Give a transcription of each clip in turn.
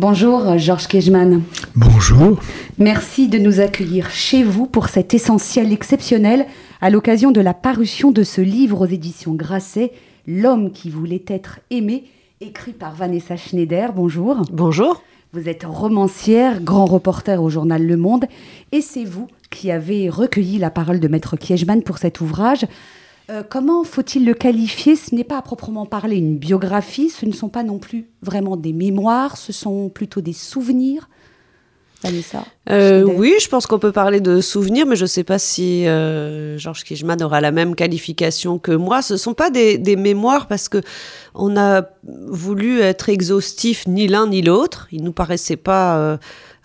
Bonjour Georges Kejman. Bonjour. Merci de nous accueillir chez vous pour cet essentiel exceptionnel à l'occasion de la parution de ce livre aux éditions Grasset, L'homme qui voulait être aimé, écrit par Vanessa Schneider. Bonjour. Bonjour. Vous êtes romancière, grand reporter au journal Le Monde, et c'est vous qui avez recueilli la parole de Maître Kiechman pour cet ouvrage. Euh, comment faut-il le qualifier? Ce n'est pas à proprement parler une biographie, ce ne sont pas non plus vraiment des mémoires, ce sont plutôt des souvenirs. Vanessa? Euh, Oui, je pense qu'on peut parler de souvenirs, mais je ne sais pas si euh, Georges Kijman aura la même qualification que moi. Ce ne sont pas des, mémoires parce que on a voulu être exhaustif ni l'un ni l'autre. Il ne nous paraissait pas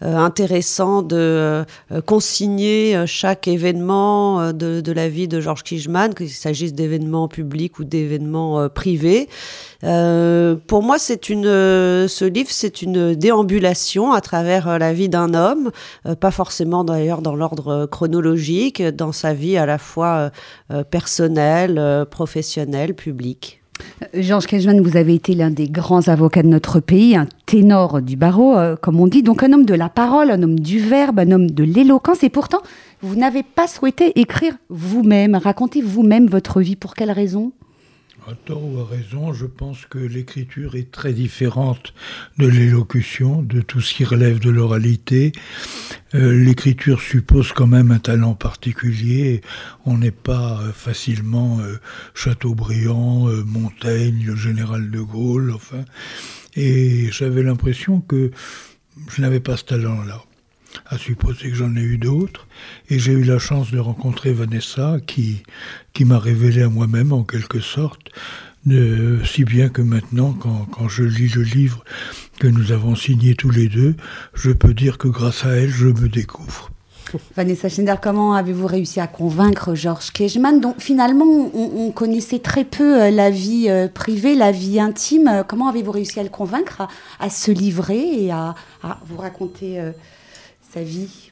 intéressant de euh, consigner euh, chaque événement de, la vie de Georges Kijman, qu'il s'agisse d'événements publics ou d'événements privés. pour moi, c'est une, ce livre, c'est une déambulation à travers la vie d'un homme, pas forcément d'ailleurs dans l'ordre chronologique, dans sa vie à la fois personnelle, professionnelle, publique. Georges Kejman, vous avez été l'un des grands avocats de notre pays, un ténor du barreau, euh, comme on dit, donc un homme de la parole, un homme du verbe, un homme de l'éloquence, et pourtant, vous n'avez pas souhaité écrire vous-même, raconter vous-même votre vie. Pour quelle raison? À tort ou à raison, je pense que l'écriture est très différente de l'élocution, de tout ce qui relève de l'oralité. Euh, l'écriture suppose quand même un talent particulier. On n'est pas euh, facilement euh, Chateaubriand, Montaigne, général de Gaulle, enfin. Et j'avais l'impression que je n'avais pas ce talent-là à supposer que j'en ai eu d'autres. Et j'ai eu la chance de rencontrer Vanessa, qui, qui m'a révélé à moi-même, en quelque sorte, si bien que maintenant, quand, quand, je lis le livre que nous avons signé tous les deux, je peux dire que grâce à elle, je me découvre. Vanessa Schneider, comment avez-vous réussi à convaincre Georges Kejman dont finalement on, connaissait très peu euh, la vie euh, privée, la vie intime Comment avez-vous réussi à le convaincre à, se livrer et à, vous raconter euh, vie?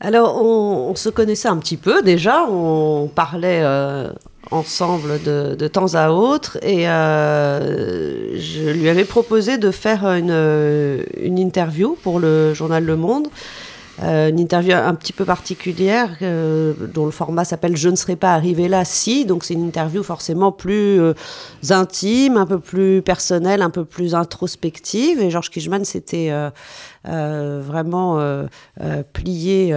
Alors, on, se connaissait un petit peu déjà, on parlait euh, ensemble de, temps à autre, et euh, je lui avais proposé de faire une, interview pour le journal Le Monde. Euh, une interview un petit peu particulière dont le format s'appelle Je ne serais pas arrivé là si. Donc c'est une interview forcément plus intime, un peu plus personnelle, un peu plus introspective. Et Georges Kijman s'était euh, vraiment euh, euh, plié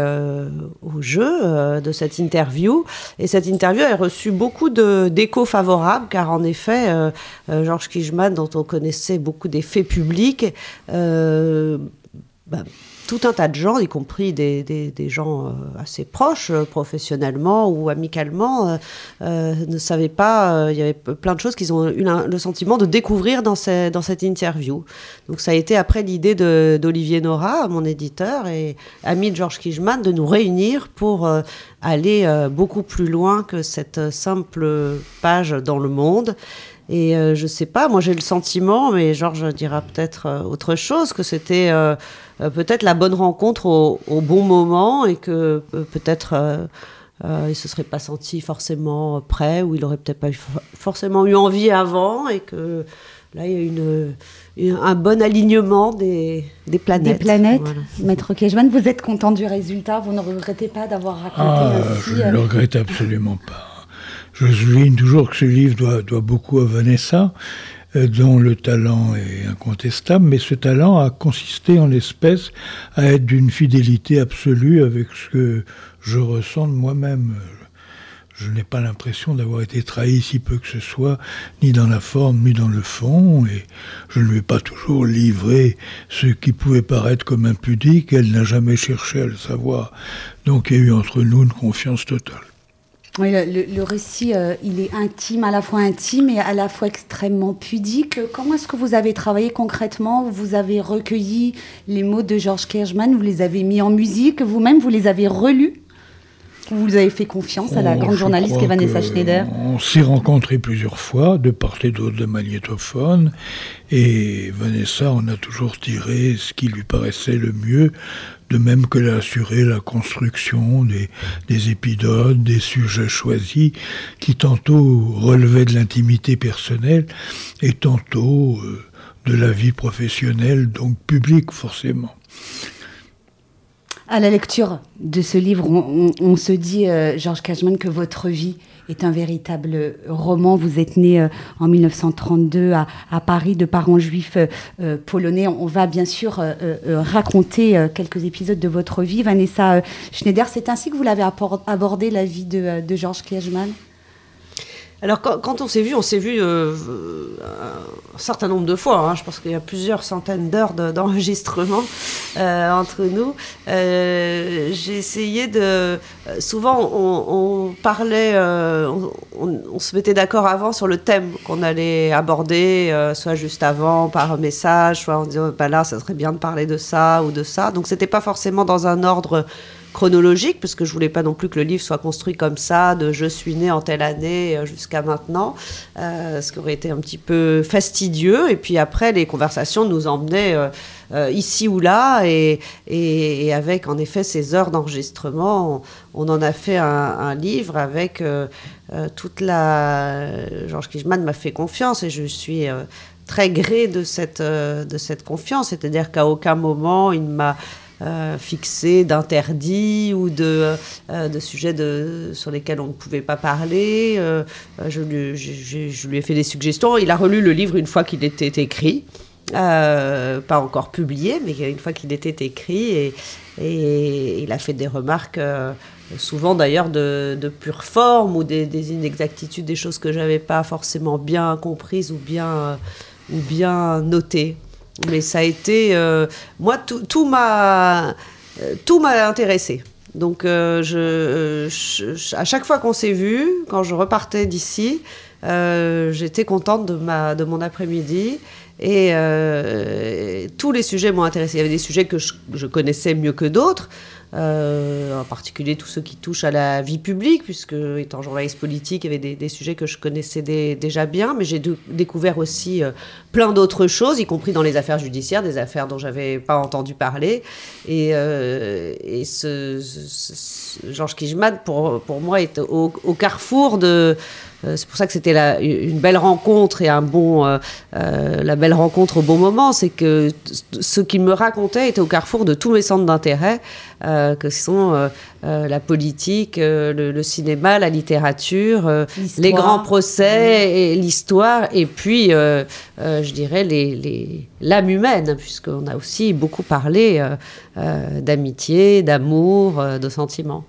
au jeu de cette interview. Et cette interview a reçu beaucoup d'échos favorables, car en effet, Georges Kijman, dont on connaissait beaucoup des faits publics, bah, tout un tas de gens, y compris des, des, gens euh, assez proches euh, professionnellement ou amicalement, euh, ne savaient pas. Il y avait plein de choses qu'ils ont eu le sentiment de découvrir dans, ces, dans cette interview. Donc ça a été après l'idée d'Olivier Nora, mon éditeur et ami de Georges Kijman, de nous réunir pour aller beaucoup plus loin que cette simple page dans le monde. Et je je sais pas, moi j'ai le sentiment, mais Georges dira peut-être autre chose, que c'était euh, peut-être la bonne rencontre au, bon moment et que euh, peut-être euh, il ne se serait pas senti forcément prêt ou il aurait peut-être pas forcément eu envie avant et que là il y a une, un bon alignement des, des planètes. Des planètes. Maître Kejman, vous êtes content du résultat? Vous ne regrettez pas d'avoir raconté ah, Je ne le regrette absolument pas. Je souligne toujours que ce livre doit, beaucoup à Vanessa euh, dont le talent est incontestable, mais ce talent a consisté en l'espèce à être d'une fidélité absolue avec ce que je ressens de moi-même. Je n'ai pas l'impression d'avoir été trahi si peu que ce soit, ni dans la forme, ni dans le fond, et je ne lui ai pas toujours livré ce qui pouvait paraître comme impudique, elle n'a jamais cherché à le savoir. Donc il y a eu entre nous une confiance totale. Oui, le, récit, euh, il est intime, à la fois intime et à la fois extrêmement pudique. Comment est-ce que vous avez travaillé concrètement? Vous avez recueilli les mots de Georges Kershman, vous les avez mis en musique, vous-même, vous les avez relus? Vous avez fait confiance à la oh, grande journaliste qui Vanessa Schneider? On s'est rencontrés plusieurs fois, de part et d'autre de magnétophone, et Vanessa en a toujours tiré ce qui lui paraissait le mieux, de même que assuré la construction des, des, épisodes, des sujets choisis, qui tantôt relevaient de l'intimité personnelle et tantôt euh, de la vie professionnelle, donc publique forcément. À la lecture de ce livre, on, se dit, euh, Georges Cashman, que votre vie est un véritable roman. Vous êtes né euh, en 1932 à, Paris de parents juifs euh, polonais. On va bien sûr raconter quelques épisodes de votre vie. Vanessa Schneider, c'est ainsi que vous l'avez abordé la vie de, de Georges Cashman? Alors quand, on s'est vu, on s'est vu euh, un certain nombre de fois. Hein. Je pense qu'il y a plusieurs centaines d'heures d'enregistrement euh, entre nous. Euh, j'ai essayé de. Souvent, on, parlait, on, se mettait d'accord avant sur le thème qu'on allait aborder, soit juste avant par message, soit en disant bah là, ça serait bien de parler de ça ou de ça. Donc c'était pas forcément dans un ordre chronologique, parce que je voulais pas non plus que le livre soit construit comme ça, de je suis né en telle année euh, jusqu'à maintenant, euh, ce qui aurait été un petit peu fastidieux. Et puis après, les conversations nous emmenaient euh, ici ou là, et, avec en effet ces heures d'enregistrement, on, en a fait un, livre avec toute la... Georges Kijman m'a fait confiance et je suis très gré de cette, de cette confiance, c'est-à-dire qu'à aucun moment il m'a euh, fixé d'interdits ou de, euh, sujets sur lesquels on ne pouvait pas parler. Euh, je, lui, ai fait des suggestions. Il a relu le livre une fois qu'il était écrit. pas encore publié, mais une fois qu'il était écrit, et, il a fait des remarques, souvent d'ailleurs de, pure forme ou des, des, inexactitudes, des choses que j'avais pas forcément bien comprises ou bien notées. Mais ça a été. Euh, moi, tout m'a. Euh, tout m'a intéressé. Donc, euh, je, à chaque fois qu'on s'est vu, quand je repartais d'ici, j'étais contente de, ma, de mon après-midi. Et tous les sujets m'ont intéressé. Il y avait des sujets que je connaissais mieux que d'autres. Euh, en particulier tous ceux qui touchent à la vie publique, puisque étant journaliste politique, il y avait des, sujets que je connaissais déjà bien, mais j'ai découvert aussi euh, plein d'autres choses, y compris dans les affaires judiciaires, des affaires dont j'avais pas entendu parler. Et, euh, et ce, Georges Kijman, pour, pour moi, est au, au carrefour de c'est pour ça que c'était une belle rencontre et un bon, euh, euh, la belle rencontre au bon moment. C'est que ce qu'il me racontait était au carrefour de tous mes centres d'intérêt, que sont la politique, le, cinéma, la littérature, les grands procès et l'histoire, et puis, je dirais, l'âme humaine, puisqu'on a aussi beaucoup parlé d'amitié, d'amour, de sentiments.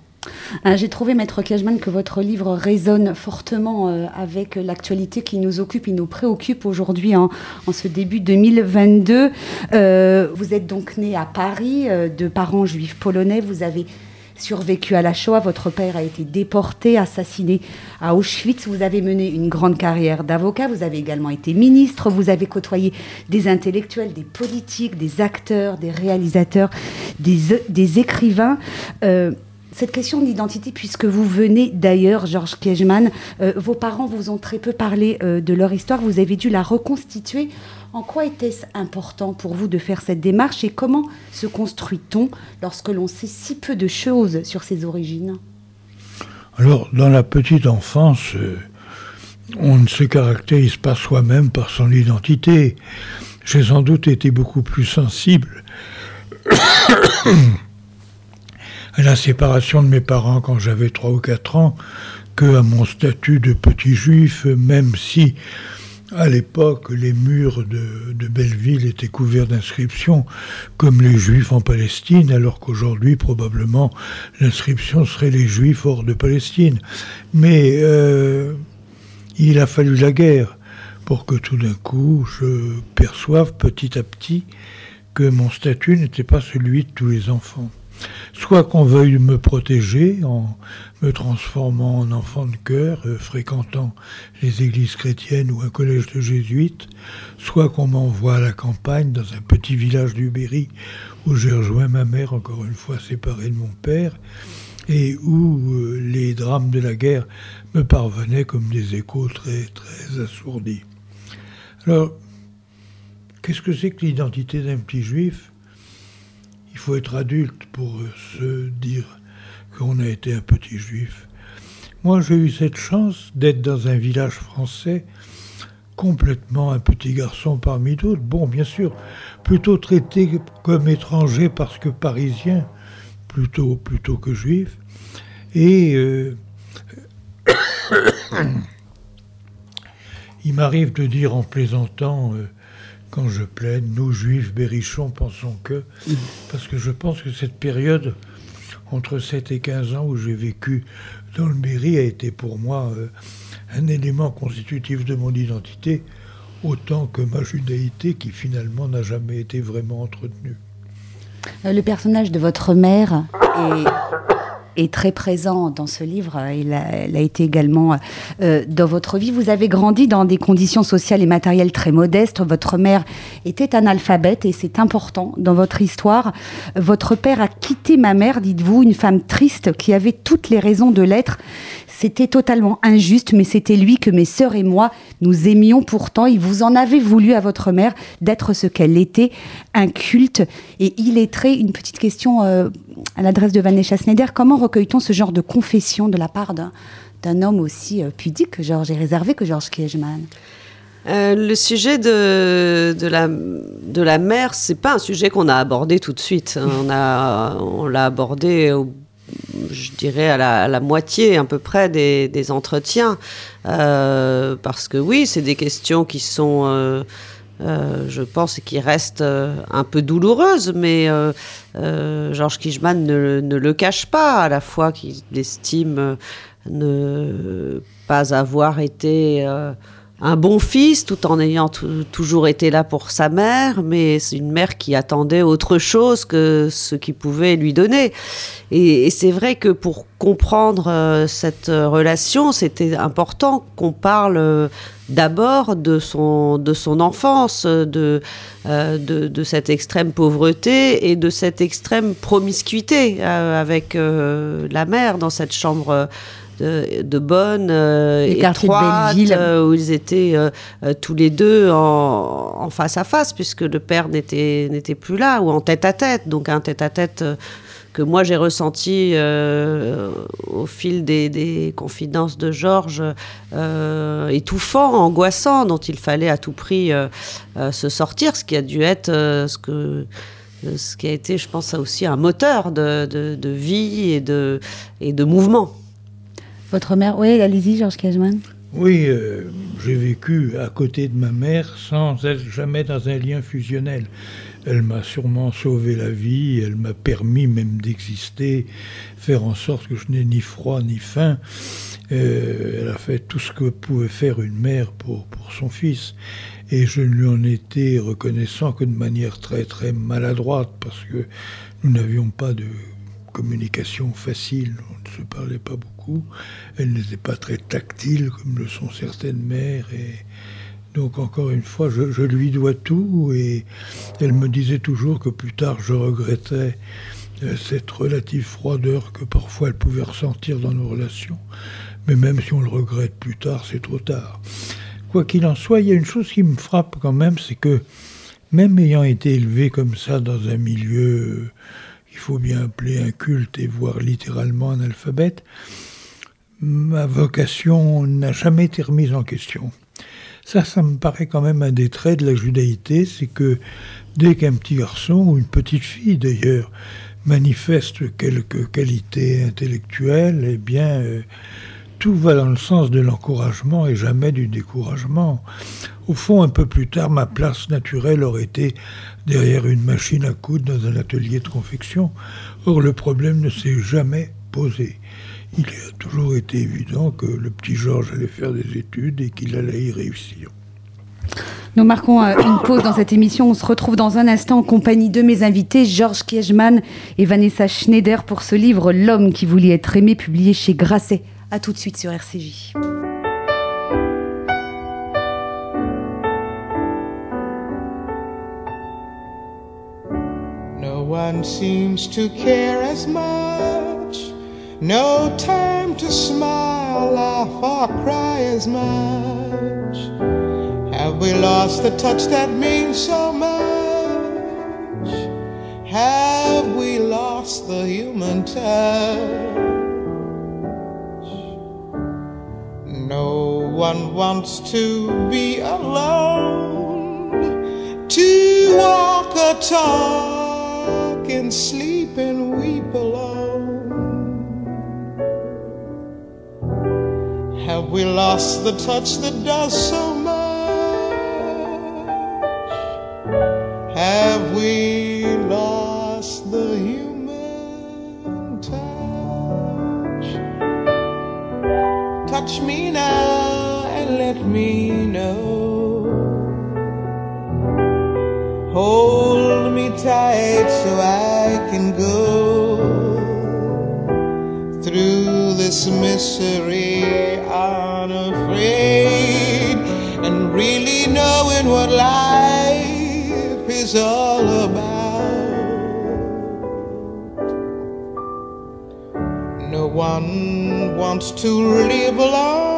Euh, j'ai trouvé, Maître Cashman, que votre livre résonne fortement euh, avec l'actualité qui nous occupe et nous préoccupe aujourd'hui en, ce début 2022. Euh, vous êtes donc né à Paris de parents juifs polonais. Vous avez survécu à la Shoah. Votre père a été déporté, assassiné à Auschwitz. Vous avez mené une grande carrière d'avocat. Vous avez également été ministre. Vous avez côtoyé des intellectuels, des politiques, des acteurs, des réalisateurs, des écrivains cette question d'identité, puisque vous venez d'ailleurs, Georges Kiejman, euh, vos parents vous ont très peu parlé euh, de leur histoire, vous avez dû la reconstituer. En quoi était-ce important pour vous de faire cette démarche et comment se construit-on lorsque l'on sait si peu de choses sur ses origines? Alors, dans la petite enfance, euh, on ne se caractérise pas soi-même par son identité. J'ai sans doute été beaucoup plus sensible à la séparation de mes parents quand j'avais 3 ou 4 ans que à mon statut de petit juif, même si à l'époque les murs de, Belleville étaient couverts d'inscriptions comme les juifs en Palestine, alors qu'aujourd'hui probablement l'inscription serait les juifs hors de Palestine. Mais euh, il a fallu la guerre pour que tout d'un coup je perçoive petit à petit que mon statut n'était pas celui de tous les enfants soit qu'on veuille me protéger en me transformant en enfant de cœur, euh, fréquentant les églises chrétiennes ou un collège de jésuites, soit qu'on m'envoie à la campagne dans un petit village du Berry où j'ai rejoint ma mère, encore une fois séparée de mon père, et où euh, les drames de la guerre me parvenaient comme des échos très, très assourdis. Alors, qu'est-ce que c'est que l'identité d'un petit juif? Il faut être adulte pour se dire qu'on a été un petit juif. Moi, j'ai eu cette chance d'être dans un village français complètement un petit garçon parmi d'autres. Bon, bien sûr, plutôt traité comme étranger parce que parisien, plutôt, plutôt que juif. Et euh, il m'arrive de dire en plaisantant, euh, quand je plaide, nous juifs berrichons pensons que, parce que je pense que cette période entre 7 et 15 ans où j'ai vécu dans le mairie a été pour moi euh, un élément constitutif de mon identité, autant que ma judaïté qui finalement n'a jamais été vraiment entretenue. Euh, le personnage de votre mère est est très présent dans ce livre. Il a, été également euh, dans votre vie. Vous avez grandi dans des conditions sociales et matérielles très modestes. Votre mère était analphabète et c'est important dans votre histoire. Votre père a quitté ma mère, dites-vous, une femme triste qui avait toutes les raisons de l'être. C'était totalement injuste, mais c'était lui que mes sœurs et moi, nous aimions pourtant. Il vous en avait voulu à votre mère d'être ce qu'elle était, un culte et illettré. Une petite question euh, à l'adresse de Vanessa Schneider. Comment recueille-t-on ce genre de confession de la part d'un homme aussi euh, pudique que Georges et réservé que Georges Kiechman euh, le sujet de, de, la, de la mer, c'est pas un sujet qu'on a abordé tout de suite. On, a, on l'a abordé au je dirais à la, moitié à peu près des, entretiens. Euh, parce que oui, c'est des questions qui sont, euh, euh, je pense, qui restent un peu douloureuses, mais Georges Kijman ne, ne, le cache pas, à la fois qu'il estime ne pas avoir été un bon fils tout en ayant toujours été là pour sa mère, mais c'est une mère qui attendait autre chose que ce qu'il pouvait lui donner. Et, c'est vrai que pour comprendre euh, cette relation, c'était important qu'on parle euh, d'abord de son, de son enfance, euh, de, de, cette extrême pauvreté et de cette extrême promiscuité avec la mère dans cette chambre de, de Bonne, euh, étroite, euh, où ils étaient euh, euh, tous les deux en, en, face à face, puisque le père n'était n'était plus là, ou en tête à tête. Donc un tête à tête que moi j'ai ressenti au fil des, des, confidences de Georges, étouffant, angoissant, dont il fallait à tout prix se sortir, ce qui a dû être ce que ce qui a été, je pense, aussi un moteur de, de, de vie et de, et de mouvement. Votre mère, oui, allez-y, Georges Cashman. Oui, euh, j'ai vécu à côté de ma mère sans être jamais dans un lien fusionnel. Elle m'a sûrement sauvé la vie, elle m'a permis même d'exister, faire en sorte que je n'ai ni froid ni faim. Euh, elle a fait tout ce que pouvait faire une mère pour, pour son fils. Et je ne lui en étais reconnaissant que de manière très très maladroite, parce que nous n'avions pas de communication facile, on ne se parlait pas beaucoup. Elle n'était pas très tactile comme le sont certaines mères. Et donc encore une fois, je, lui dois tout et elle me disait toujours que plus tard je regrettais euh, cette relative froideur que parfois elle pouvait ressentir dans nos relations. Mais même si on le regrette plus tard, c'est trop tard. Quoi qu'il en soit, il y a une chose qui me frappe quand même, c'est que même ayant été élevé comme ça dans un milieu il faut bien appeler un culte et voir littéralement un alphabet, ma vocation n'a jamais été remise en question. Ça, ça me paraît quand même un des traits de la judaïté, c'est que dès qu'un petit garçon, ou une petite fille d'ailleurs, manifeste quelques qualités intellectuelles, eh bien, euh, tout va dans le sens de l'encouragement et jamais du découragement. Au fond, un peu plus tard, ma place naturelle aurait été derrière une machine à coudre dans un atelier de confection. Or, le problème ne s'est jamais posé. Il a toujours été évident que le petit Georges allait faire des études et qu'il allait y réussir. Nous marquons euh, une pause dans cette émission. On se retrouve dans un instant en compagnie de mes invités, Georges Kiechman et Vanessa Schneider, pour ce livre L'homme qui voulait être aimé, publié chez Grasset. A tout de suite sur RCJ. No one seems to care as much. No time to smile, laugh, or cry as much. Have we lost the touch that means so much? Have we lost the human touch? No one wants to be alone, to walk or talk and sleep and weep alone. Have we lost the touch that does so much? Have we lost the human touch? Touch me now and let me know. Hold me tight so I can go through this misery is all about. No one wants to live alone.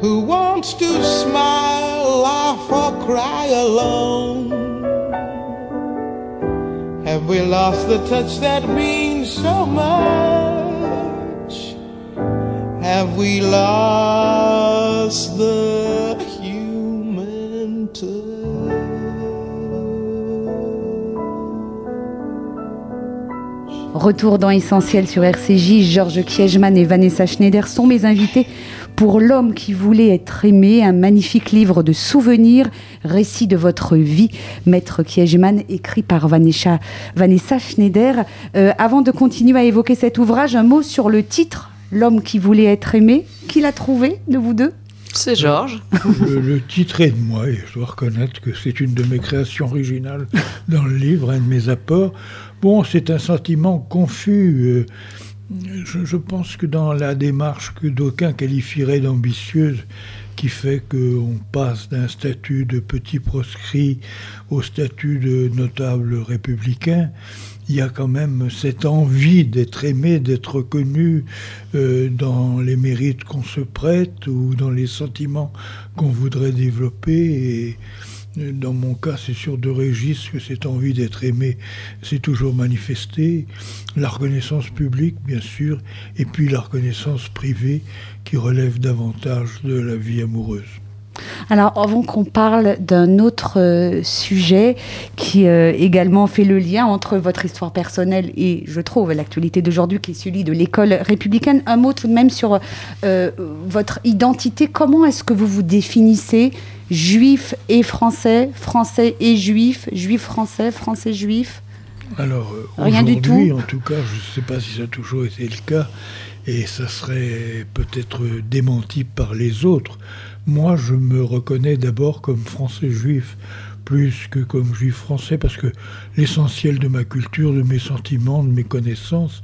Who wants to smile, laugh, or cry alone? Have we lost the touch that means so much? Have we lost the Retour dans Essentiel sur RCJ, Georges Kiechman et Vanessa Schneider sont mes invités pour L'homme qui voulait être aimé, un magnifique livre de souvenirs, récit de votre vie, Maître Kiechman, écrit par Vanessa, Schneider. Euh, avant de continuer à évoquer cet ouvrage, un mot sur le titre, L'homme qui voulait être aimé. Qui l'a trouvé de vous deux? C'est Georges. Le, le, titre est de moi et je dois reconnaître que c'est une de mes créations originales dans le livre, un de mes apports. Bon, c'est un sentiment confus. Euh, je, je, pense que dans la démarche que d'aucuns qualifieraient d'ambitieuse, qui fait qu'on passe d'un statut de petit proscrit au statut de notable républicain, il y a quand même cette envie d'être aimé, d'être reconnu euh, dans les mérites qu'on se prête ou dans les sentiments qu'on voudrait développer. Et, dans mon cas, c'est sur deux registres que cette envie d'être aimé s'est toujours manifestée. La reconnaissance publique, bien sûr, et puis la reconnaissance privée qui relève davantage de la vie amoureuse. Alors, avant qu'on parle d'un autre euh, sujet qui euh, également fait le lien entre votre histoire personnelle et, je trouve, l'actualité d'aujourd'hui, qui est celui de l'école républicaine, un mot tout de même sur euh, votre identité. Comment est-ce que vous vous définissez juif et français, français et juif, juif français, français juif? Alors, rien du tout. En tout cas, je ne sais pas si ça a toujours été le cas, et ça serait peut-être démenti par les autres. Moi, je me reconnais d'abord comme français juif, plus que comme juif français, parce que l'essentiel de ma culture, de mes sentiments, de mes connaissances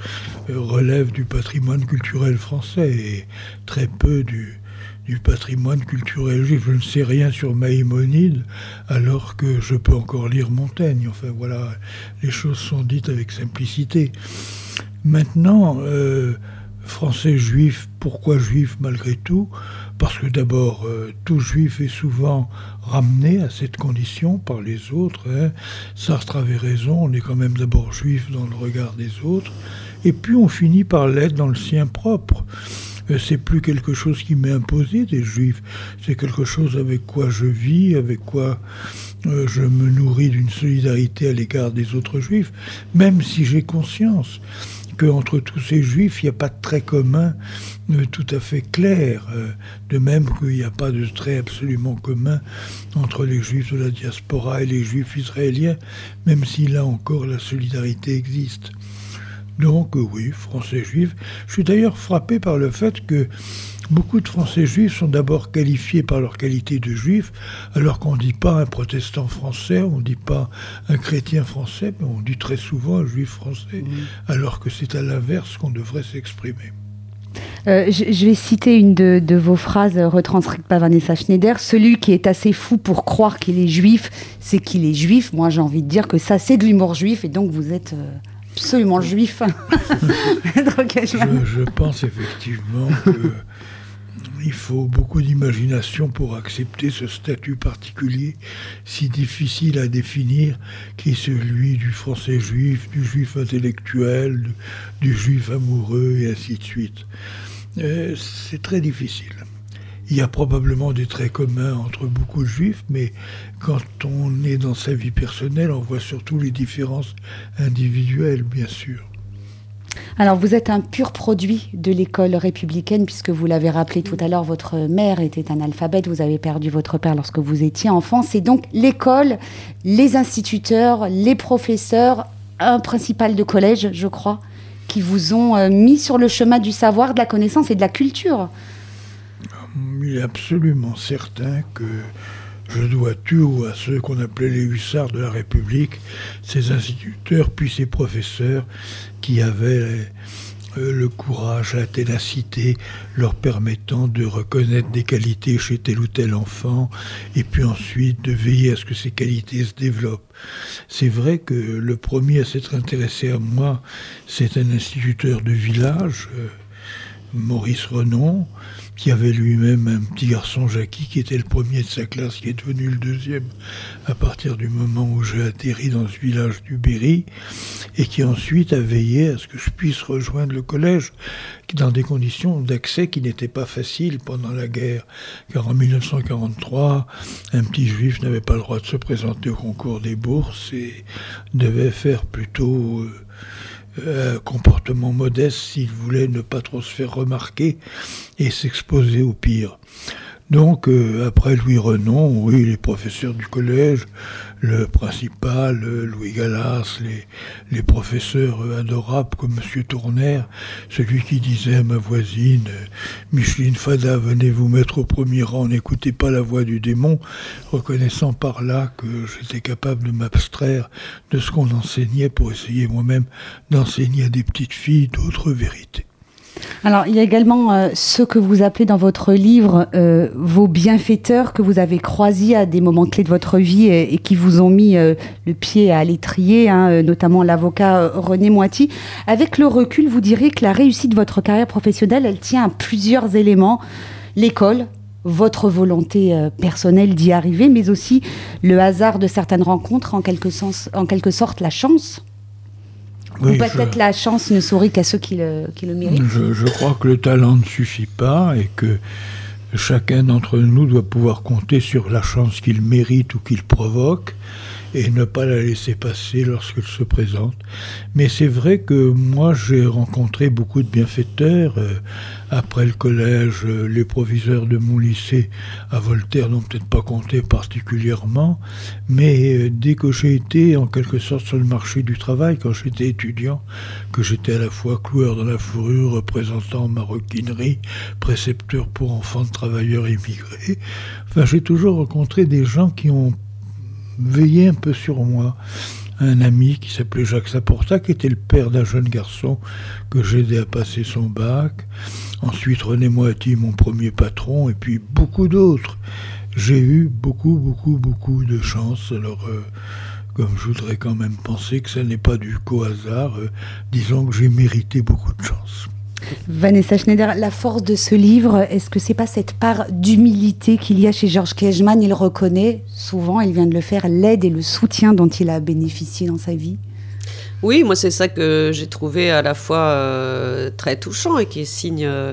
euh, relève du patrimoine culturel français et très peu du, patrimoine culturel juif. Je ne sais rien sur Maïmonide, alors que je peux encore lire Montaigne. Enfin voilà, les choses sont dites avec simplicité. Maintenant, euh, français juif, pourquoi juif malgré tout? Parce que d'abord, euh, tout juif est souvent ramené à cette condition par les autres. Hein. Sartre avait raison, on est quand même d'abord juif dans le regard des autres, et puis on finit par l'être dans le sien propre. Euh, c'est plus quelque chose qui m'est imposé des juifs, c'est quelque chose avec quoi je vis, avec quoi euh, je me nourris d'une solidarité à l'égard des autres juifs, même si j'ai conscience qu'entre tous ces juifs, il n'y a pas de trait commun tout à fait clair, euh, de même qu'il n'y a pas de trait absolument commun entre les juifs de la diaspora et les juifs israéliens, même si là encore la solidarité existe. Donc euh, oui, français juifs. Je suis d'ailleurs frappé par le fait que beaucoup de Français juifs sont d'abord qualifiés par leur qualité de juifs, alors qu'on ne dit pas un protestant français, on ne dit pas un chrétien français, mais on dit très souvent un juif français, mmh. alors que c'est à l'inverse qu'on devrait s'exprimer. Euh, je, je, vais citer une de, de, vos phrases retranscrites par Vanessa Schneider. Celui qui est assez fou pour croire qu'il est juif, c'est qu'il est juif. Moi, j'ai envie de dire que ça, c'est de l'humour juif, et donc vous êtes... Euh absolument juif. je, je, pense effectivement qu'il faut beaucoup d'imagination pour accepter ce statut particulier, si difficile à définir, qui est celui du français juif, du juif intellectuel, du, du juif amoureux, et ainsi de suite. euh, c'est très difficile. Il y a probablement des traits communs entre beaucoup de juifs, mais quand on est dans sa vie personnelle, on voit surtout les différences individuelles, bien sûr. Alors, vous êtes un pur produit de l'école républicaine, puisque vous l'avez rappelé tout à l'heure, votre mère était un alphabète, vous avez perdu votre père lorsque vous étiez enfant. C'est donc l'école, les instituteurs, les professeurs, un principal de collège, je crois, qui vous ont euh, mis sur le chemin du savoir, de la connaissance et de la culture. Il est absolument certain que je dois tout à ceux qu'on appelait les hussards de la République, ces instituteurs puis ces professeurs qui avaient euh, le courage, la ténacité, leur permettant de reconnaître des qualités chez tel ou tel enfant, et puis ensuite de veiller à ce que ces qualités se développent. C'est vrai que le premier à s'être intéressé à moi, c'est un instituteur de village, euh, Maurice Renon, qui avait lui-même un petit garçon Jackie qui était le premier de sa classe, qui est devenu le deuxième à partir du moment où j'ai atterri dans ce village du Berry, et qui ensuite a veillé à ce que je puisse rejoindre le collège dans des conditions d'accès qui n'étaient pas faciles pendant la guerre, car en 1943, un petit juif n'avait pas le droit de se présenter au concours des bourses et devait faire plutôt... Euh, euh, comportement modeste s'il voulait ne pas trop se faire remarquer et s'exposer au pire. Donc, euh, après Louis Renon, oui, les professeurs du collège, le principal, euh, Louis Gallas, les, professeurs adorables comme M. Tournaire, celui qui disait à ma voisine, Micheline Fada, venez vous mettre au premier rang, n'écoutez pas la voix du démon, reconnaissant par là que j'étais capable de m'abstraire de ce qu'on enseignait pour essayer moi-même d'enseigner à des petites filles d'autres vérités. Alors, il y a également euh, ce que vous appelez dans votre livre euh, vos bienfaiteurs que vous avez croisés à des moments clés de votre vie et, qui vous ont mis euh, le pied à l'étrier, hein, notamment l'avocat René Moiti. Avec le recul, vous diriez que la réussite de votre carrière professionnelle, elle tient à plusieurs éléments. L'école, votre volonté personnelle d'y arriver, mais aussi le hasard de certaines rencontres, en quelque sorte la chance ou peut-être la chance ne sourit qu'à ceux qui le, qui le méritent. Je, je, crois que le talent ne suffit pas et que chacun d'entre nous doit pouvoir compter sur la chance qu'il mérite ou qu'il provoque et ne pas la laisser passer lorsqu'elle se présente. Mais c'est vrai que moi j'ai rencontré beaucoup de bienfaiteurs. Euh, après le collège, euh, les proviseurs de mon lycée à Voltaire n'ont peut-être pas compté particulièrement, mais euh, dès que j'ai été en quelque sorte sur le marché du travail, quand j'étais étudiant, que j'étais à la fois cloueur dans la fourrure, représentant maroquinerie, précepteur pour enfants de travailleurs immigrés, enfin j'ai toujours rencontré des gens qui ont veillait un peu sur moi. Un ami qui s'appelait Jacques Saporta, qui était le père d'un jeune garçon que j'aidais à passer son bac. Ensuite, René Moiti, mon premier patron, et puis beaucoup d'autres. J'ai eu beaucoup, beaucoup, beaucoup de chance. Alors, euh, comme je voudrais quand même penser que ça n'est pas du co hasard, euh, disons que j'ai mérité beaucoup de chance. Vanessa Schneider, la force de ce livre, est-ce que c'est pas cette part d'humilité qu'il y a chez Georges Kejman Il reconnaît souvent, il vient de le faire, l'aide et le soutien dont il a bénéficié dans sa vie. Oui, moi c'est ça que j'ai trouvé à la fois euh, très touchant et qui est signe euh,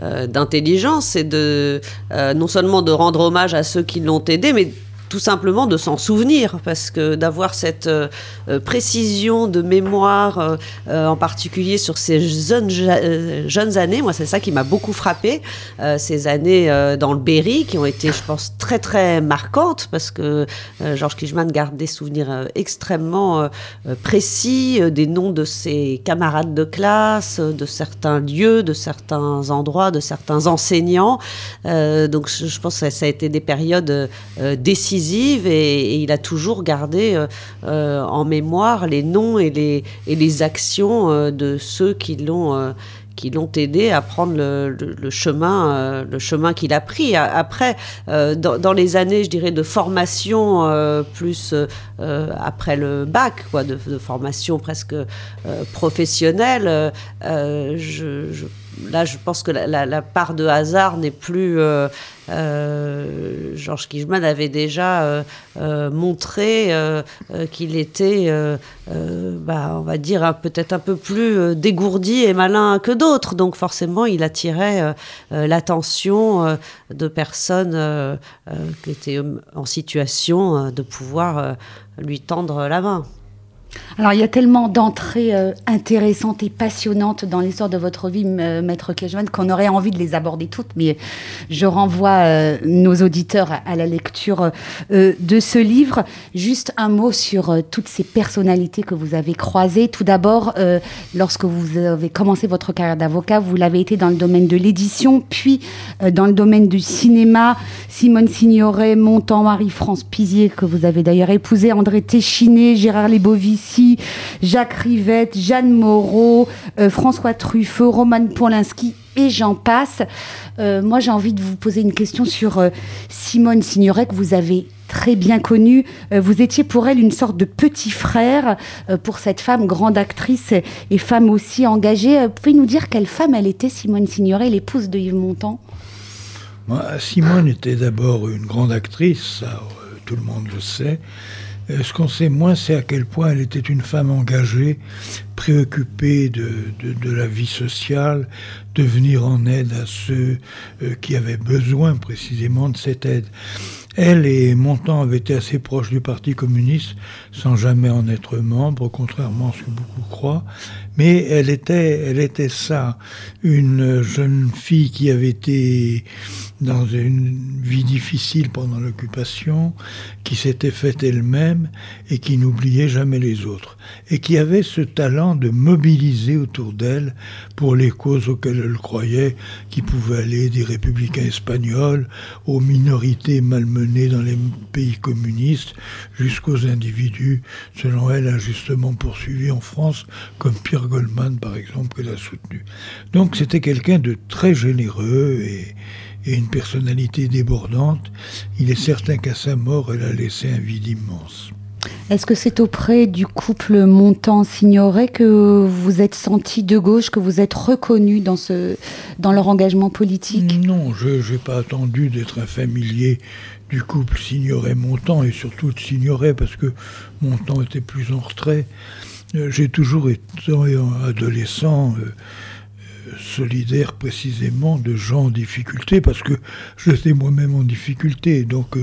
euh, d'intelligence, c'est de non seulement de rendre hommage à ceux qui l'ont aidé, mais tout simplement de s'en souvenir, parce que d'avoir cette euh, euh, précision de mémoire, euh, en particulier sur ces jeunes, jeunes années, moi c'est ça qui m'a beaucoup frappé, ces années dans le Berry, qui ont été, je pense, très très marquantes, parce que Georges Kijman garde des souvenirs extrêmement précis, des noms de ses camarades de classe, de certains lieux, de certains endroits, de certains enseignants. donc je, pense que ça, a été des périodes décisives et, il a toujours gardé euh, euh, en mémoire les noms et les, et les actions euh, de ceux qui l'ont qui l'ont aidé à prendre le, chemin, le chemin qu'il a pris. Après, dans, les années, je dirais, de formation plus après le bac, quoi, de, formation presque professionnelle, je là, je pense que la, part de hasard n'est plus. Euh, euh, Georges Kijman avait déjà montré qu'il était, bah, on va dire, peut-être un peu plus dégourdi et malin que d'autres. Donc forcément, il attirait l'attention de personnes qui étaient en situation de pouvoir lui tendre la main. Alors, il y a tellement d'entrées euh, intéressantes et passionnantes dans l'histoire de votre vie, Maître Kejman, qu'on aurait envie de les aborder toutes, mais je renvoie euh, nos auditeurs à, la lecture euh, de ce livre. Juste un mot sur toutes ces personnalités que vous avez croisées. Tout d'abord, lorsque vous avez commencé votre carrière d'avocat, vous l'avez été dans le domaine de l'édition, puis dans le domaine du cinéma. Simone Signoret, Montand, Marie-France Pizier, que vous avez d'ailleurs épousé, André Téchiné, Gérard Jacques Rivette, Jeanne Moreau, euh, François Truffaut, Roman Polanski et j'en passe. Euh, moi, j'ai envie de vous poser une question sur euh, Simone Signoret, que vous avez très bien connue. vous étiez pour elle une sorte de petit frère pour cette femme, grande actrice et femme aussi engagée. Pouvez nous dire quelle femme elle était, Simone Signoret, l'épouse de Yves Montand? Simone était d'abord une grande actrice, ça, tout le monde le sait. Ce qu'on sait moins, c'est à quel point elle était une femme engagée, préoccupée de, de, la vie sociale, de venir en aide à ceux euh, qui avaient besoin précisément de cette aide? Elle et Montand avaient été assez proches du Parti communiste, sans jamais en être membre, contrairement à ce que beaucoup croient. Mais elle était, elle était ça, une jeune fille qui avait été dans une vie difficile pendant l'occupation, qui s'était faite elle-même et qui n'oubliait jamais les autres, et qui avait ce talent de mobiliser autour d'elle pour les causes auxquelles elle croyait, qui pouvaient aller des républicains espagnols aux minorités malmenées dans les pays communistes, jusqu'aux individus, selon elle, injustement poursuivis en France, comme Pierre Goldman, par exemple, qu'elle a soutenu. Donc c'était quelqu'un de très généreux et, une personnalité débordante. Il est certain qu'à sa mort, elle a laissé un vide immense. Est-ce que c'est auprès du couple Montant-Signoret que vous êtes senti de gauche, que vous êtes reconnu dans, ce, dans leur engagement politique? Non, je n'ai pas attendu d'être un familier du couple Signoret-Montant, et surtout de Signoret, parce que Montant était plus en retrait. Euh, j'ai toujours été adolescent euh, euh, solidaire précisément de gens en difficulté parce que j'étais moi-même en difficulté donc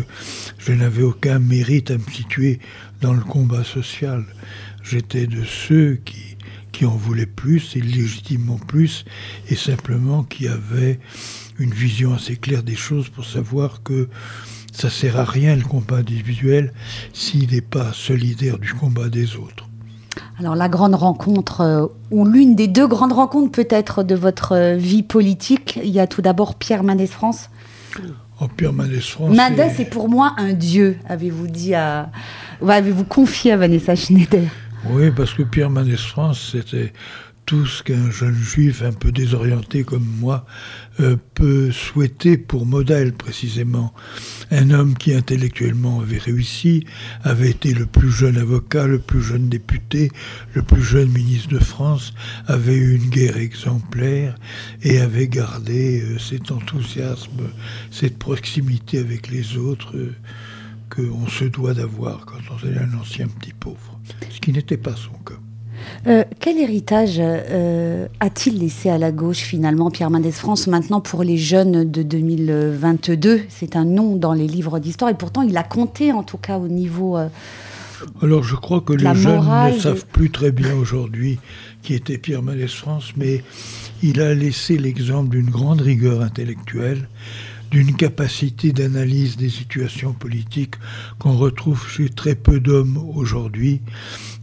je n'avais aucun mérite à me situer dans le combat social. J'étais de ceux qui, qui en voulaient plus et légitimement plus et simplement qui avaient une vision assez claire des choses pour savoir que ça sert à rien le combat individuel s'il n'est pas solidaire du combat des autres. Alors la grande rencontre, euh, ou l'une des deux grandes rencontres peut-être de votre euh, vie politique, il y a tout d'abord Pierre Mendès France. Oh, Pierre Mendès France. Mendès est... pour moi un dieu, avez-vous dit à, avez-vous confié à Vanessa Schneider? Oui, parce que Pierre Mendès France, c'était tout ce qu'un jeune juif un peu désorienté comme moi euh, peut souhaiter pour modèle précisément. Un homme qui intellectuellement avait réussi, avait été le plus jeune avocat, le plus jeune député, le plus jeune ministre de France, avait eu une guerre exemplaire et avait gardé euh, cet enthousiasme, cette proximité avec les autres euh, qu'on se doit d'avoir quand on est un ancien petit pauvre, ce qui n'était pas son cas. Euh, quel héritage euh, a-t-il laissé à la gauche finalement Pierre Mendès France maintenant pour les jeunes de 2022 C'est un nom dans les livres d'histoire et pourtant il a compté en tout cas au niveau... Euh, Alors je crois que les jeunes ne savent plus très bien aujourd'hui qui était Pierre Mendès France, mais il a laissé l'exemple d'une grande rigueur intellectuelle d'une capacité d'analyse des situations politiques qu'on retrouve chez très peu d'hommes aujourd'hui,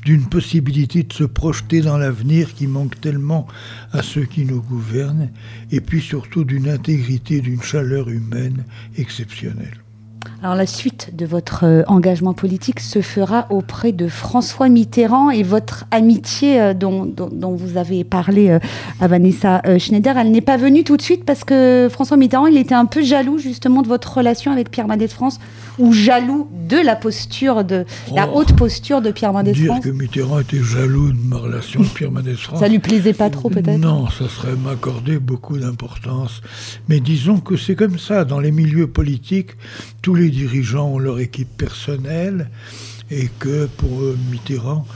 d'une possibilité de se projeter dans l'avenir qui manque tellement à ceux qui nous gouvernent, et puis surtout d'une intégrité, d'une chaleur humaine exceptionnelle. Alors la suite de votre euh, engagement politique se fera auprès de François Mitterrand et votre amitié euh, dont, vous avez parlé euh, à Vanessa Schneider, elle n'est pas venue tout de suite parce que François Mitterrand, il était un peu jaloux justement de votre relation avec Pierre Madet de France. Ou jaloux de la posture de la Oh. haute posture de Pierre Mendès Dire France que Mitterrand était jaloux de ma relation avec Pierre Mendès France. Ça lui plaisait pas trop peut-être? Non, ça serait m'accorder beaucoup d'importance. Mais disons que c'est comme ça. Dans les milieux politiques, tous les dirigeants ont leur équipe personnelle et que pour Mitterrand,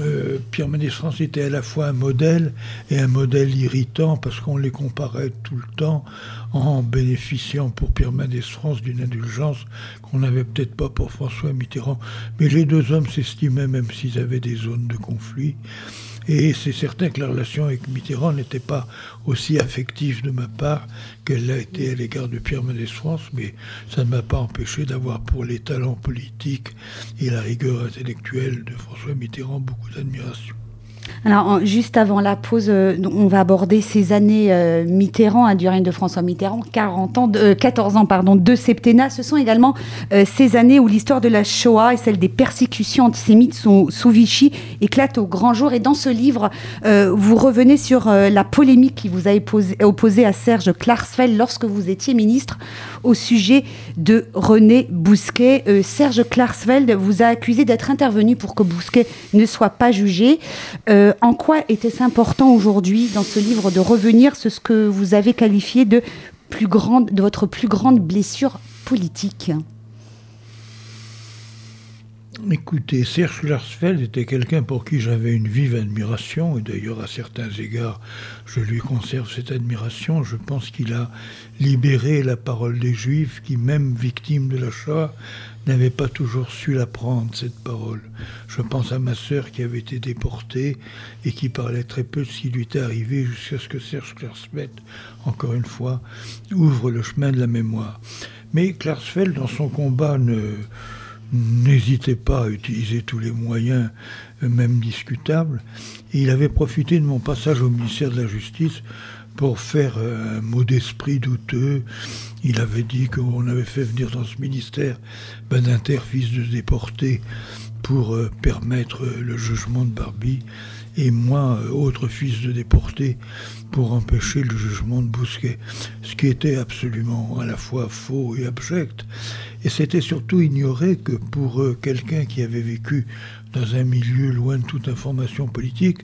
euh, Pierre Mendès France était à la fois un modèle et un modèle irritant parce qu'on les comparait tout le temps en bénéficiant pour Pierre Mendès France d'une indulgence qu'on n'avait peut-être pas pour François Mitterrand. Mais les deux hommes s'estimaient même s'ils avaient des zones de conflit. Et c'est certain que la relation avec Mitterrand n'était pas aussi affective de ma part qu'elle l'a été à l'égard de Pierre Mendès France, mais ça ne m'a pas empêché d'avoir pour les talents politiques et la rigueur intellectuelle de François Mitterrand beaucoup d'admiration. Alors, juste avant la pause, euh, on va aborder ces années euh, Mitterrand, hein, du règne de François Mitterrand, 40 ans, de- euh, 14 ans pardon, de septennat. Ce sont également euh, ces années où l'histoire de la Shoah et celle des persécutions antisémites sous, sous Vichy éclate au grand jour. Et dans ce livre, euh, vous revenez sur euh, la polémique qui vous a opposé, à Serge Klarsfeld lorsque vous étiez ministre au sujet de René Bousquet. Euh, Serge Klarsfeld vous a accusé d'être intervenu pour que Bousquet ne soit pas jugé. Euh, en quoi était-ce important aujourd'hui dans ce livre de revenir sur ce que vous avez qualifié de, plus grande, de votre plus grande blessure politique? Écoutez, Serge Larsfeld était quelqu'un pour qui j'avais une vive admiration, et d'ailleurs à certains égards, je lui conserve cette admiration. Je pense qu'il a libéré la parole des Juifs qui, même victimes de la Shoah, n'avaient pas toujours su la prendre, cette parole. Je pense à ma sœur qui avait été déportée et qui parlait très peu de ce qui lui était arrivé jusqu'à ce que Serge Klarsfeld, encore une fois, ouvre le chemin de la mémoire. Mais Klarsfeld, dans son combat, n'hésitait pas à utiliser tous les moyens, euh, même discutables. Et il avait profité de mon passage au ministère de la Justice pour faire un mot d'esprit douteux. Il avait dit qu'on avait fait venir dans ce ministère Badinter, fils de déporté, pour euh, permettre euh, le jugement de Barbie, et moi, euh, autre fils de déporté, pour empêcher le jugement de Bousquet. Ce qui était absolument à la fois faux et abject. Et c'était surtout ignorer que pour euh, quelqu'un qui avait vécu dans un milieu loin de toute information politique,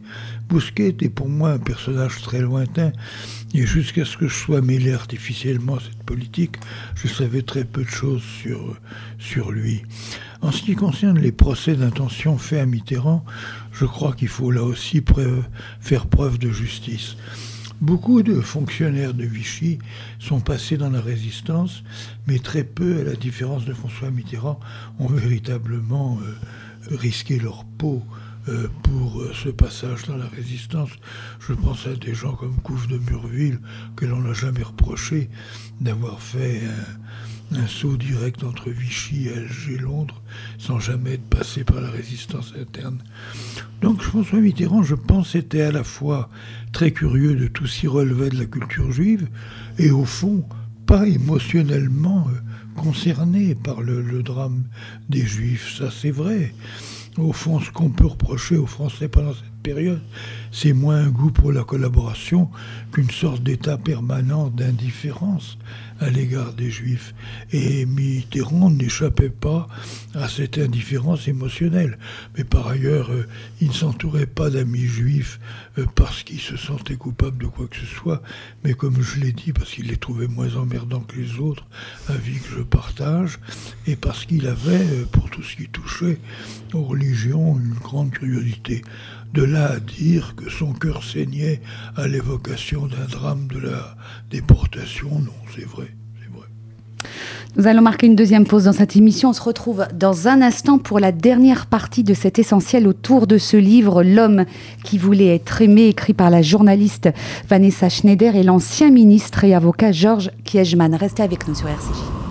Bousquet était pour moi un personnage très lointain. Et jusqu'à ce que je sois mêlé artificiellement à cette politique, je savais très peu de choses sur, sur lui. En ce qui concerne les procès d'intention faits à Mitterrand, je crois qu'il faut là aussi faire preuve de justice. Beaucoup de fonctionnaires de Vichy sont passés dans la résistance, mais très peu, à la différence de François Mitterrand, ont véritablement euh, risqué leur peau euh, pour euh, ce passage dans la résistance. Je pense à des gens comme Couve de Murville, que l'on n'a jamais reproché d'avoir fait un saut direct entre Vichy, Alger, Londres, sans jamais être passé par la résistance interne. Donc François Mitterrand, je pense, était à la fois très curieux de tout ce qui relevait de la culture juive, et au fond, pas émotionnellement euh, concerné par le, le drame des Juifs. Ça, c'est vrai. Au fond, ce qu'on peut reprocher aux Français pendant cette période, c'est moins un goût pour la collaboration qu'une sorte d'état permanent d'indifférence à l'égard des Juifs. Et Mitterrand n'échappait pas à cette indifférence émotionnelle. Mais par ailleurs, euh, il ne s'entourait pas d'amis juifs euh, parce qu'il se sentait coupable de quoi que ce soit, mais comme je l'ai dit, parce qu'il les trouvait moins emmerdants que les autres, avis que je partage, et parce qu'il avait, euh, pour tout ce qui touchait aux religions, une grande curiosité. De là à dire que son cœur saignait à l'évocation d'un drame de la déportation, non, c'est vrai. Nous allons marquer une deuxième pause dans cette émission. On se retrouve dans un instant pour la dernière partie de cet essentiel autour de ce livre, L'homme qui voulait être aimé, écrit par la journaliste Vanessa Schneider et l'ancien ministre et avocat Georges Kiejman. Restez avec nous sur RCJ.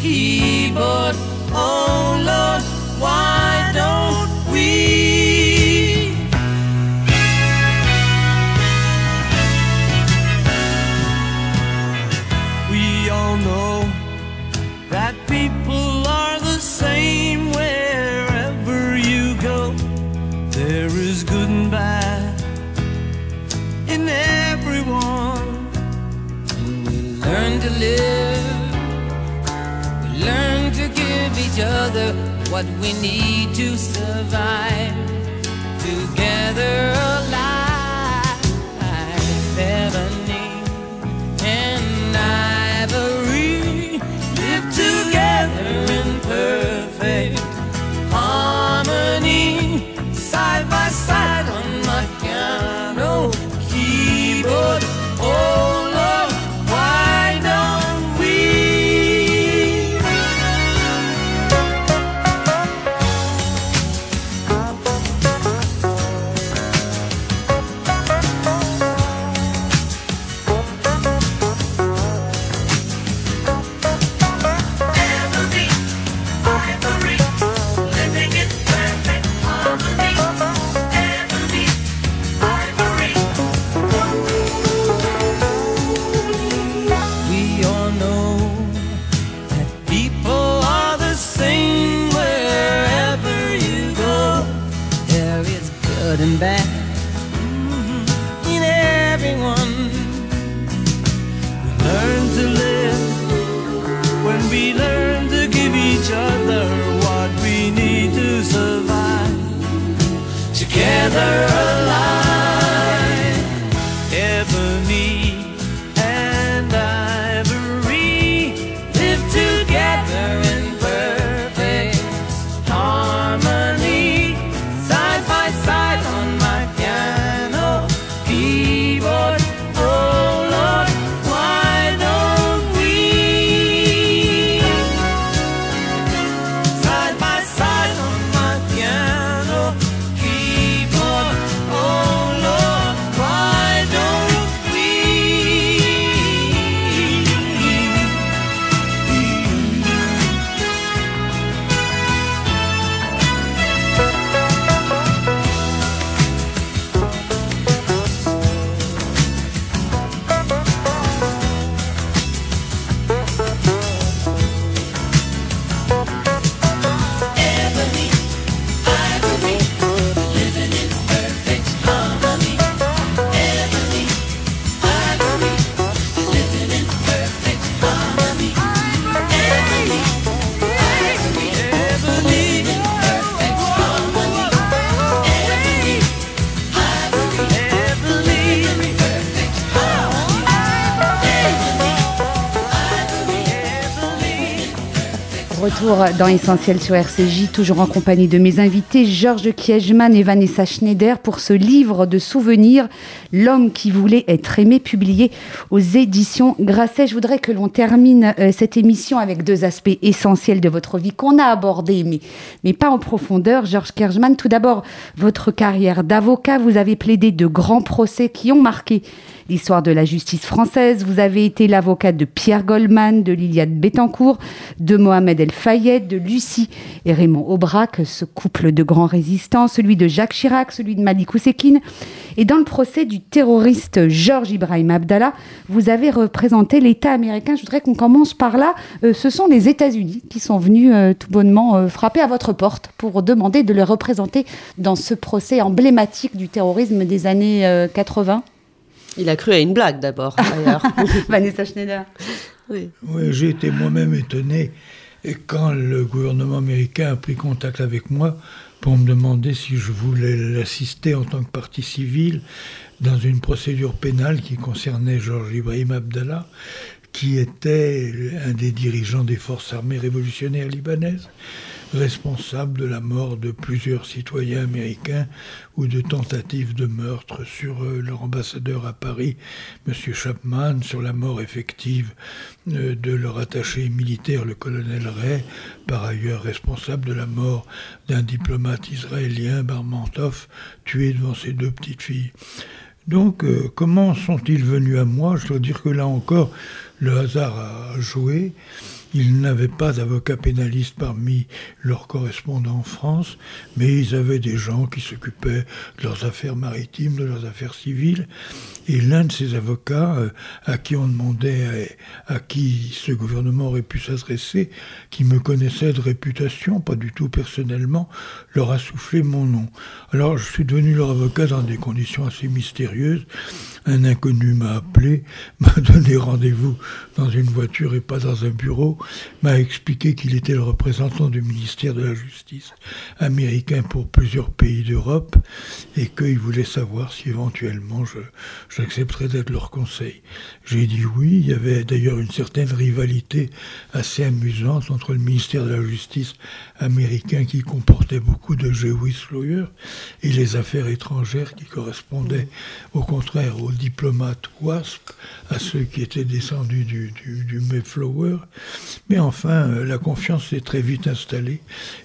Keyboard. Oh Lord, why each other what we need to survive. Dans Essentiel sur RCJ, toujours en compagnie de mes invités, Georges Kiejman et Vanessa Schneider, pour ce livre de souvenirs, L'homme qui voulait être aimé, publié aux éditions Grasset. Je voudrais que l'on termine euh, cette émission avec deux aspects essentiels de votre vie qu'on a abordés, mais, pas en profondeur. Georges Kiejman, tout d'abord, votre carrière d'avocat, vous avez plaidé de grands procès qui ont marqué l'histoire de la justice française. Vous avez été l'avocate de Pierre Goldman, de Liliane Bettencourt, de Mohamed El Fayed, de Lucie et Raymond Aubrac, ce couple de grands résistants, celui de Jacques Chirac, celui de Malik Oussekine. Et dans le procès du terroriste Georges Ibrahim Abdallah, vous avez représenté l'État américain. Je voudrais qu'on commence par là. Euh, ce sont les États-Unis qui sont venus euh, tout bonnement euh, frapper à votre porte pour demander de les représenter dans ce procès emblématique du terrorisme des années euh, 80. Il a cru à une blague d'abord, d'ailleurs. Vanessa Schneider. oui. Oui, j'ai été moi-même étonné et quand le gouvernement américain a pris contact avec moi pour me demander si je voulais l'assister en tant que partie civile dans une procédure pénale qui concernait Georges Ibrahim Abdallah, qui était un des dirigeants des forces armées révolutionnaires libanaises, responsable de la mort de plusieurs citoyens américains ou de tentatives de meurtre sur euh, leur ambassadeur à Paris, M. Chapman, sur la mort effective euh, de leur attaché militaire, le colonel Ray, par ailleurs responsable de la mort d'un diplomate israélien, Barmantov, tué devant ses deux petites filles. Donc, euh, comment sont-ils venus à moi? Je dois dire que là encore, le hasard a joué. Ils n'avaient pas d'avocats pénalistes parmi leurs correspondants en France, mais ils avaient des gens qui s'occupaient de leurs affaires maritimes, de leurs affaires civiles. Et l'un de ces avocats, euh, à qui on demandait à, à qui ce gouvernement aurait pu s'adresser, qui me connaissait de réputation, pas du tout personnellement, leur a soufflé mon nom. Alors je suis devenu leur avocat dans des conditions assez mystérieuses. Un inconnu m'a appelé, m'a donné rendez-vous dans une voiture et pas dans un bureau, m'a expliqué qu'il était le représentant du ministère de la Justice américain pour plusieurs pays d'Europe et qu'il voulait savoir si éventuellement j'accepterais d'être leur conseil. J'ai dit oui, il y avait d'ailleurs une certaine rivalité assez amusante entre le ministère de la Justice américain qui comportait beaucoup de Jewish lawyers et les affaires étrangères qui correspondaient au contraire aux diplomates WASP, à ceux qui étaient descendus du, du, du Mayflower. Mais enfin, euh, la confiance s'est très vite installée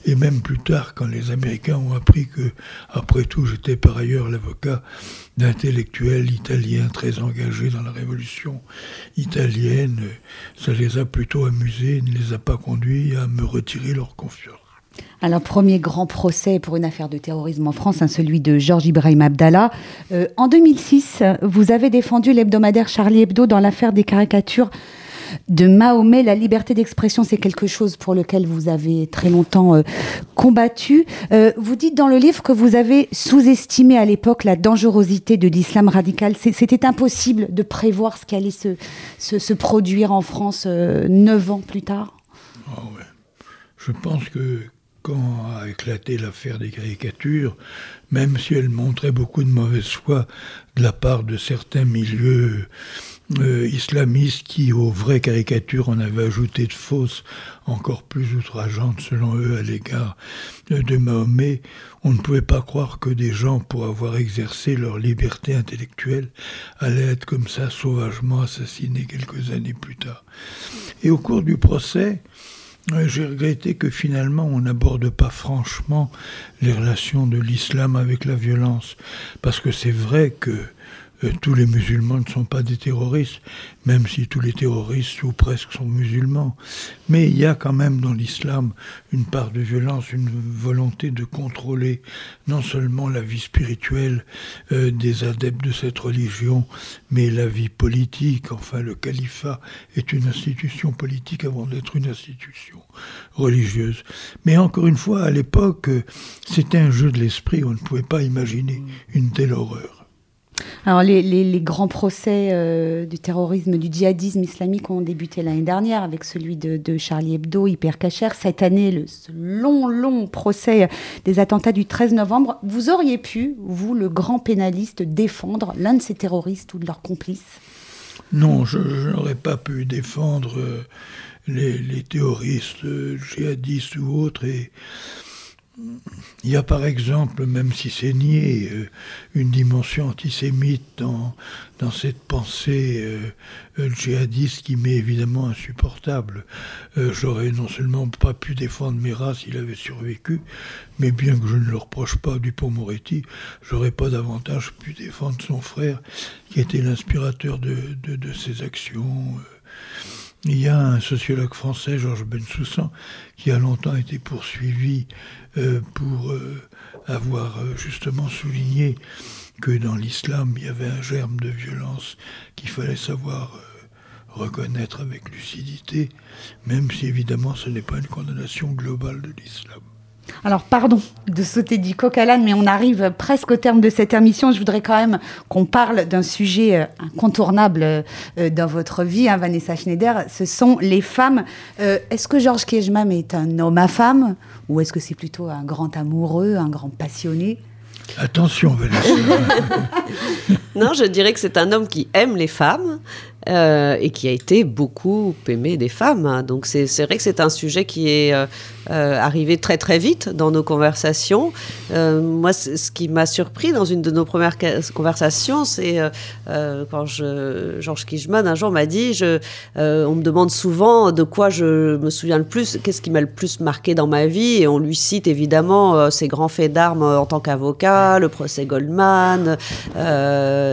et même plus tard, quand les Américains ont appris que, après tout, j'étais par ailleurs l'avocat d'intellectuels italiens très engagés dans la révolution italienne, ça les a plutôt amusés, ne les a pas conduits à me retirer leur confiance. Alors, premier grand procès pour une affaire de terrorisme en France, hein, celui de Georges Ibrahim Abdallah. Euh, en 2006, vous avez défendu l'hebdomadaire Charlie Hebdo dans l'affaire des caricatures de Mahomet. La liberté d'expression, c'est quelque chose pour lequel vous avez très longtemps euh, combattu. Euh, vous dites dans le livre que vous avez sous-estimé à l'époque la dangerosité de l'islam radical. C'était impossible de prévoir ce qui allait se, se, se produire en France neuf ans plus tard? Ah ouais. Je pense que quand a éclaté l'affaire des caricatures, même si elle montrait beaucoup de mauvaise foi de la part de certains milieux euh, islamistes qui, aux vraies caricatures, en avaient ajouté de fausses, encore plus outrageantes selon eux à l'égard de, Mahomet, on ne pouvait pas croire que des gens, pour avoir exercé leur liberté intellectuelle, allaient être comme ça sauvagement assassinés quelques années plus tard. Et au cours du procès, J'ai regretté que finalement on n'aborde pas franchement les relations de l'islam avec la violence, parce que c'est vrai que tous les musulmans ne sont pas des terroristes, même si tous les terroristes ou presque sont musulmans. Mais il y a quand même dans l'islam une part de violence, une volonté de contrôler non seulement la vie spirituelle euh, des adeptes de cette religion, mais la vie politique. Enfin, le califat est une institution politique avant d'être une institution religieuse. Mais encore une fois, à l'époque, euh, c'était un jeu de l'esprit, on ne pouvait pas imaginer une telle horreur. Alors, les, les- grands procès euh, du terrorisme, du djihadisme islamique ont débuté l'année dernière avec celui de, Charlie Hebdo, Hyper Cacher. Cette année, le long, long procès des attentats du 13 novembre. Vous auriez pu, vous, le grand pénaliste, défendre l'un de ces terroristes ou de leurs complices? Non, je, n'aurais pas pu défendre euh, les, les terroristes euh, djihadistes ou autres. Il y a par exemple, même si c'est nié, euh, une dimension antisémite dans, dans cette pensée euh, euh, djihadiste qui m'est évidemment insupportable. Euh, J'aurais non seulement pas pu défendre Mera s'il avait survécu, mais bien que je ne le reproche pas du Moretti, j'aurais pas davantage pu défendre son frère qui était l'inspirateur de, de, ses actions. Il y a un sociologue français, Georges Bensoussan, qui a longtemps été poursuivi euh, pour euh, avoir euh, justement souligné que dans l'islam, il y avait un germe de violence qu'il fallait savoir reconnaître avec lucidité, même si évidemment ce n'est pas une condamnation globale de l'islam. Alors, pardon de sauter du coq à l'âne, mais on arrive presque au terme de cette émission. Je voudrais quand même qu'on parle d'un sujet euh, incontournable euh, euh, dans votre vie, hein, Vanessa Schneider. Ce sont les femmes. Euh, est-ce que Georges Kejmam est un homme à femme ou est-ce que c'est plutôt un grand amoureux, un grand passionné? Attention, Vanessa. Non, je dirais que c'est un homme qui aime les femmes euh, et qui a été beaucoup aimé des femmes. hein. Donc c'est vrai que c'est un sujet qui est euh, euh, arrivé très très vite dans nos conversations. Moi, ce qui m'a surpris dans une de nos premières conversations, c'est quand Georges Kijman un jour m'a dit, on me demande souvent de quoi je me souviens le plus, qu'est-ce qui m'a le plus marqué dans ma vie, et on lui cite évidemment ses grands faits d'armes en tant qu'avocat, le procès Goldman,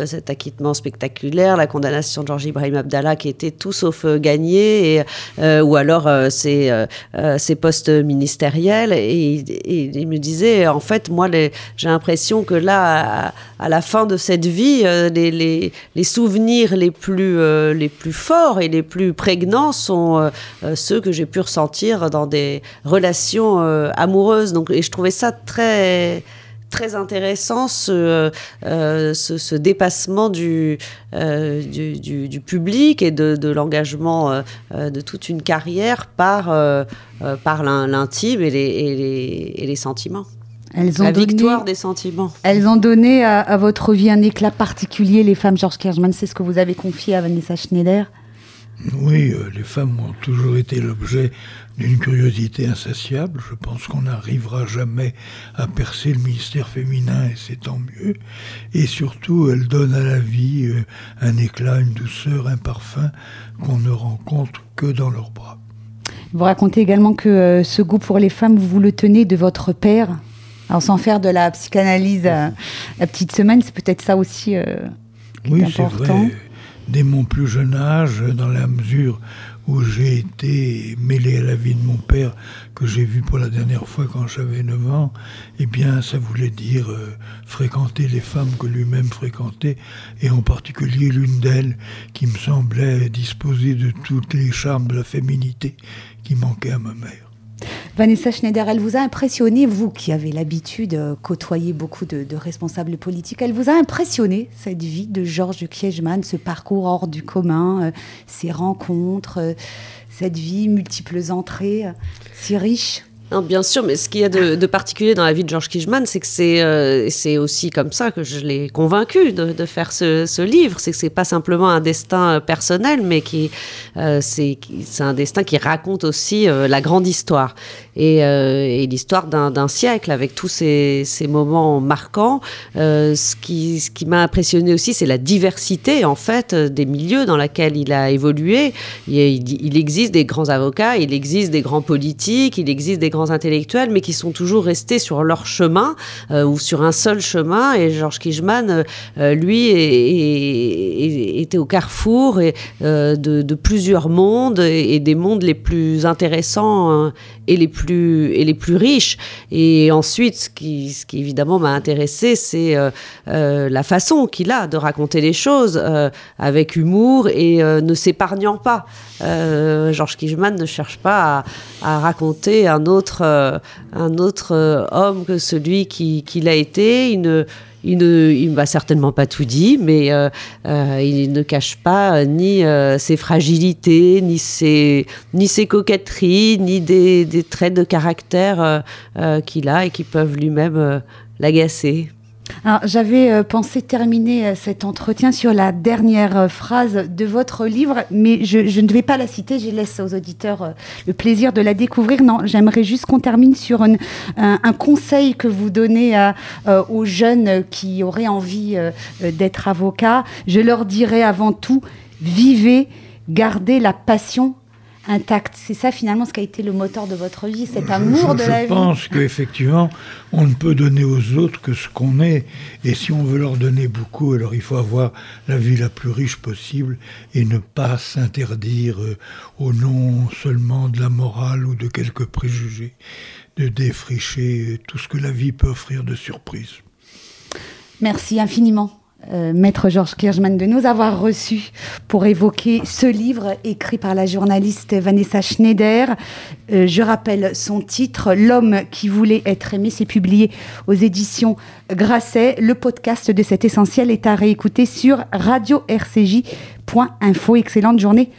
cet acquittement spectaculaire, la condamnation de Georges Ibrahim Abdallah qui était tout sauf euh, gagné, et, euh, ou alors ses, euh, ses postes ministériels. Et, il me disait, en fait, moi, j'ai l'impression que là, à, la fin de cette vie, les, les, les souvenirs les plus, les plus forts et les plus prégnants sont ceux que j'ai pu ressentir dans des relations amoureuses. Donc, et je trouvais ça très très intéressant ce, euh, ce, ce dépassement du, euh, du, du- du public et de, de l'engagement euh, de toute une carrière par, par l'in- l'intime et les, et, les, et les sentiments. Elles ont La donné- victoire des sentiments. Elles ont donné à, à votre vie un éclat particulier, les femmes Georges Kirchman. C'est ce que vous avez confié à Vanessa Schneider? Oui, euh, les femmes ont toujours été l'objet d'une curiosité insatiable. Je pense qu'on n'arrivera jamais à percer le ministère féminin et c'est tant mieux. Et surtout, elles donnent à la vie euh, un éclat, une douceur, un parfum qu'on ne rencontre que dans leurs bras. Vous racontez également que euh, ce goût pour les femmes, vous le tenez de votre père. Alors sans faire de la psychanalyse euh, la petite semaine, c'est peut-être ça aussi euh, qui Oui, est c'est important. vrai. Dès mon plus jeune âge, dans la mesure où j'ai été mêlé à la vie de mon père, que j'ai vu pour la dernière fois quand j'avais 9 ans, eh bien, ça voulait dire euh, fréquenter les femmes que lui-même fréquentait, et en particulier l'une d'elles qui me semblait disposer de tous les charmes de la féminité qui manquaient à ma mère. Vanessa Schneider, elle vous a impressionné, vous qui avez l'habitude de côtoyer beaucoup de, responsables politiques, elle vous a impressionné, cette vie de Georges Kiechman, ce parcours hors du commun, euh, ces rencontres, euh, cette vie, multiples entrées, euh, si riche? Non, bien sûr, mais ce qu'il y a de, de particulier dans la vie de Georges Kijman, c'est que c'est euh, c'est aussi comme ça que je l'ai convaincu de, de faire ce, ce livre. C'est que c'est pas simplement un destin euh, personnel, mais qui euh, c'est un destin qui raconte aussi euh, la grande histoire et, euh, et l'histoire d'un siècle avec tous ces, moments marquants. Euh, ce qui m'a impressionné aussi, c'est la diversité en fait des milieux dans lesquels il a évolué. Il, existe des grands avocats, il existe des grands politiques, il existe des grands intellectuels, mais qui sont toujours restés sur leur chemin euh, ou sur un seul chemin. Et Georges Kijman, lui, était au carrefour de, plusieurs mondes et, des mondes les plus intéressants euh, et les plus et les plus riches. Et ensuite, ce qui, ce qui évidemment m'a intéressé, c'est euh, euh, la façon qu'il a de raconter les choses euh, avec humour et ne s'épargnant pas. Georges Kijman ne cherche pas à, raconter un autre, un autre homme que celui qui- qu'il a été. Il ne, il ne m'a certainement pas tout dit, mais euh, euh, il ne cache pas euh, ni ses fragilités, ni ses, ni ses coquetteries, ni des, traits de caractère qu'il a et qui peuvent lui-même l'agacer. J'avais euh, pensé terminer euh, cet entretien sur la dernière euh, phrase de votre livre, mais je, ne vais pas la citer, je laisse aux auditeurs le plaisir de la découvrir. Non, j'aimerais juste qu'on termine sur un, conseil que vous donnez aux jeunes qui auraient envie d'être avocats. Je leur dirais avant tout, vivez, gardez la passion intacte. C'est ça finalement ce qui a été le moteur de votre vie, cet amour je, de la je vie. pense qu'effectivement, on ne peut donner aux autres que ce qu'on est. Et si on veut leur donner beaucoup, alors il faut avoir la vie la plus riche possible et ne pas s'interdire euh, au nom seulement de la morale ou de quelques préjugés, de défricher euh, tout ce que la vie peut offrir de surprises. Merci infiniment. Euh, Maître Georges Kirchmann, de nous avoir reçus pour évoquer ce livre écrit par la journaliste Vanessa Schneider. Euh, je rappelle son titre, L'homme qui voulait être aimé. C'est publié aux éditions Grasset. Le podcast de cet essentiel est à réécouter sur radio-rcj.info. Excellente journée